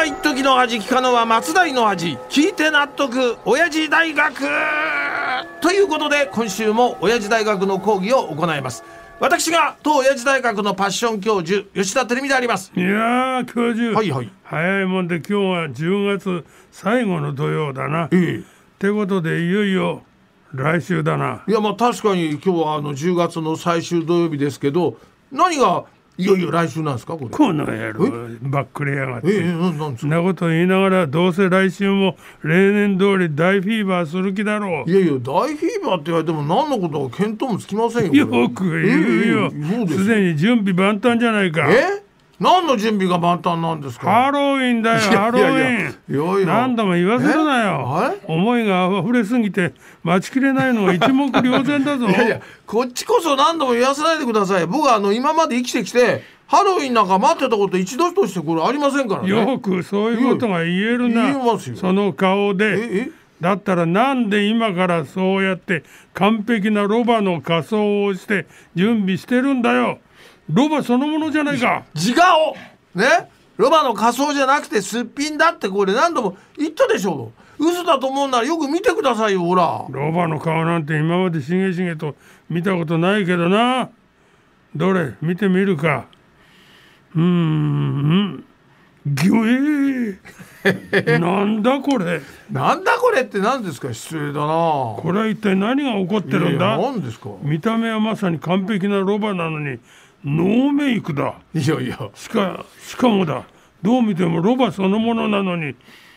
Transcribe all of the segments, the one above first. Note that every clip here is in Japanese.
は一時の味聞かぬは松代の味聞いて納得。親父大学。ということで今週も親父大学の講義を行います。私が当親父大学のパッション教授吉田照美であります。いやー教授、はいはい。早いもんで今日は10月最後の土曜だな。ええ。ってことでいよいよ来週だな。いやまあ確かに今日はあの10月の最終土曜日ですけど何がいよいよ来週なんですかこれ？この野郎ばっくれやがって。ええななんそんなこと言いながらどうせ来週も例年通り大フィーバーする気だろう。い。やいや大フィーバーって言われても何のことか見当もつきませんよ。よく言うよ。すでに準備万端じゃないか。え？何の準備が万端なんですか？ハロウィンだよハロウィン。何度も言わせるなよえ？思いが溢れすぎて待ちきれないのは一目瞭然だぞ。いやいやこっちこそ何度も言わせないでください僕はあの今まで生きてきてハロウィンなんか待ってたこと一度としてこれありませんからねよくそういうことが言えるな。言えますよその顔えで。えだったらなんで今からそうやって完璧なロバの仮装をして準備してるんだよ。ロバそのものじゃないか。自我をね？ロバの仮装じゃなくてすっぴんだってこれ何度も言ったでしょ嘘だと思うならよく見てくださいよほらロバの顔なんて今までしげしげと見たことないけどな。どれ？見てみるか。うーん。ぎゅえー。なんだこれ？なんだこれって何ですか？失礼だなこれは一体何が起こってるんだ？何ですか？見た目はまさに完璧なロバなのにノーメイクだ。いやいや。しかしかもだ。どう見てもロバそのものなのに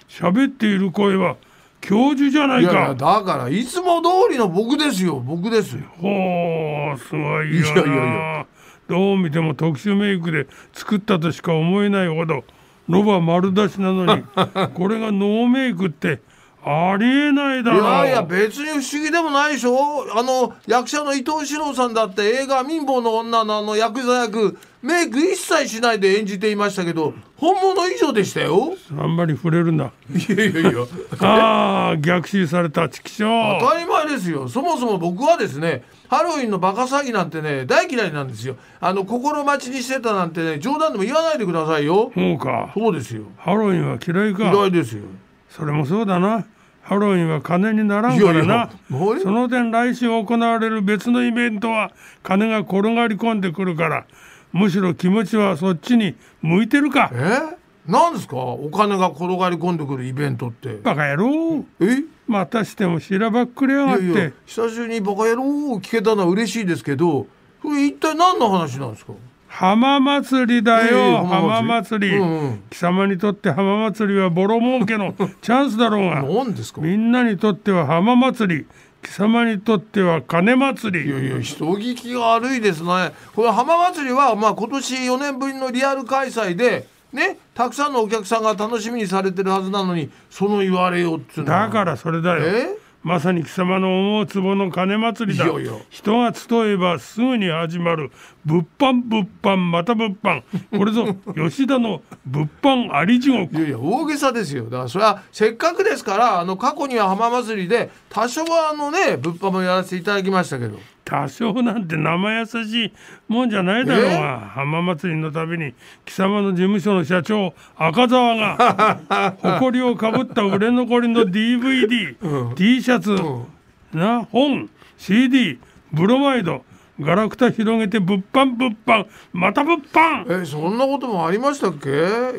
喋っている声は教授じゃないいかやいやだからいつも通りの僕ですよ。僕ですよ。ほうすごいよな。いやいやいどう見ても特殊メイクで作ったとしか思えないほどロバ丸出しなのに これがノーメイクってありえないだろ。ういやいや別に不思議でもないでしょ。あの役者の伊藤四郎さんだって映画「貧乏の女」のあのヤクザ役。メイク一切しないで演じていましたけど本物以上でしたよ。あんまり触れるな。いやいやいや。ああ逆襲されたチキショ当たり前ですよ。そもそも僕はですねハロウィンのバカ詐欺なんてね大嫌いなんですよ。あの心待ちにしてたなんてね冗談でも言わないでくださいよ。そうか。そうですよ。ハロウィンは嫌いか。嫌いですよ。それもそうだなハロウィンは金にならんからな。その点来週行われる別のイベントは金が転がり込んでくるからむしろ気持ちはそっちに向いてるか。え？なんですか？お金が転がり込んでくるイベントって。バカ野郎。え？またしてもしらばっくれやがって。いやいや久しぶりにバカ野郎を聞けたのは嬉しいですけどそれ一体何の話なんですか？浜祭りだええよ、浜浜祭り。うんうん。貴様にとって浜祭りはボロ儲けの チャンスだろうが。何ですか？いみんなにとっては浜祭り。貴様にとっては金祭り。やいや人聞きが悪いですね。これ浜祭りはまあ今年4年ぶりのリアル開催でねたくさんのお客さんが楽しみにされてるはずなのにその言われようっつうのは。だからそれだよ。え？まさに貴様の思う壺の金祭りだ。人が集えばすぐに始まる。物販物販また物販これぞ 吉田の物販あり地獄。いやいや大げさですよ。だからそれはせっかくですからあの過去には浜祭りで多少はあのね物販もやらせていただきましたけど多少なんて生優しいもんじゃないだろうが。浜祭りのたびに貴様の事務所の社長赤澤が 誇りをかぶった売れ残りの DVD、T シャツ、な本 CD ブロマイドガラクタ広げて物販物販また物販えそんなこともありましたっけ？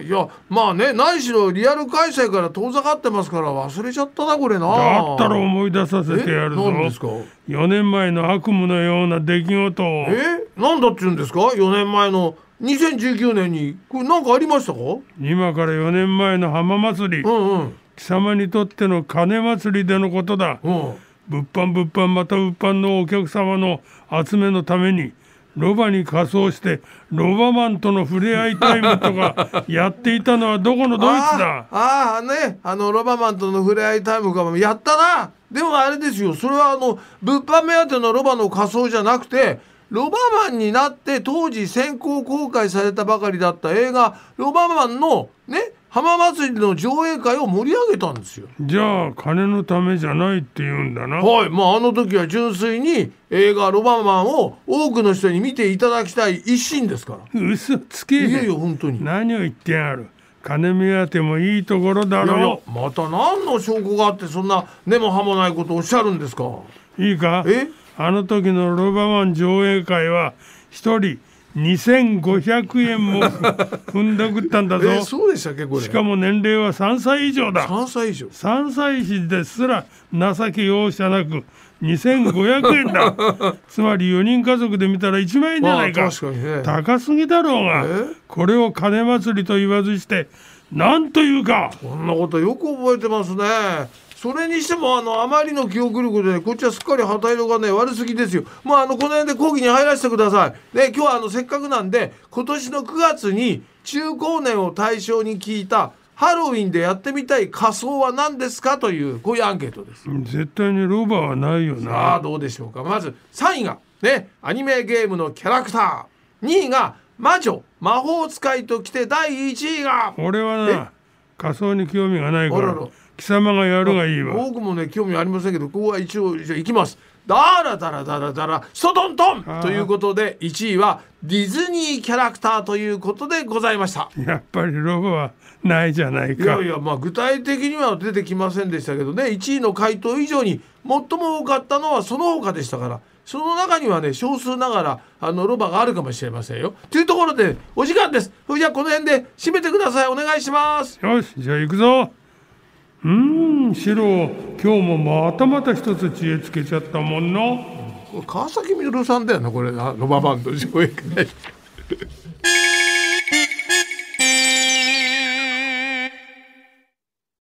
いやまあね何しろリアル開催から遠ざかってますから忘れちゃったなこれな。だったら思い出させてやるぞ。え何ですか？4年前の悪夢のような出来事。をえなんだって言うんですか？4年前の2019年にこれ何かありましたか？今から4年前の浜祭り。うんうん。貴様にとっての金祭りでのことだ。うん物販物販また物販のお客様の集めのためにロバに仮装してロバマンとの触れ合いタイムとかやっていたのはどこのドイツだ？あーあーねあのロバマンとの触れ合いタイムかもやったな。でもあれですよ。それはあの物販目当てのロバの仮装じゃなくてロバマンになって当時先行公開されたばかりだった映画「ロバマン」のね浜祭りの上映会を盛り上げたんですよ。じゃあ金のためじゃないって言うんだな。はい、まああの時は純粋に映画「ロバマン」を多くの人に見ていただきたい一心ですから。嘘つけ。いやいや本当に。何を言ってやる。金目当てもいいところだろまた何の証拠があってそんな根も葉もないことをおっしゃるんですか。ういいか？え？あの時のロバマン上映会は一人2500円も踏んだくったんだぞ。えそうでしたっけこれ。しかも年齢は3歳以上だ。3歳以上。3歳児ですら情け容赦なく2500円だ。つまり4人家族で見たら1万円じゃないか,、まあ確かにね。高すぎだろうが。え？これを金祭りと言わずして何というか。こんなことよく覚えてますねそれにしてもあのあまりの記憶力で、ね、こっちはすっかり旗色がね悪すぎですよ。もうあのこの辺で講義に入らせてください。ね今日はあのせっかくなんで今年の9月に中高年を対象に聞いたハロウィンでやってみたい仮装は何ですかというこういうアンケートです絶対にロバはないよな。さあどうでしょうか。まず3位がねアニメゲームのキャラクター。2位が魔女魔法使いときて第1位が。俺はな仮装に興味がないから貴様がやるがいいわ。僕もね興味ありませんけどここは一応じゃあ行きます。ダラダラダラダラストトントンということで1位はディズニーキャラクターということでございました。やっぱりロバはないじゃないいかやいやまあ具体的には出てきませんでしたけどね1位の回答以上に最も多かったのはその他でしたからその中にはね少数ながらあのロバがあるかもしれませんよ。というところでお時間です。それじゃあこの辺で締めてください。お願いします。よしじゃあ行くぞうーんシロ今日もまたまた一つ知恵つけちゃったもんな。川崎みのるさんだよなこれあロババンド上映会。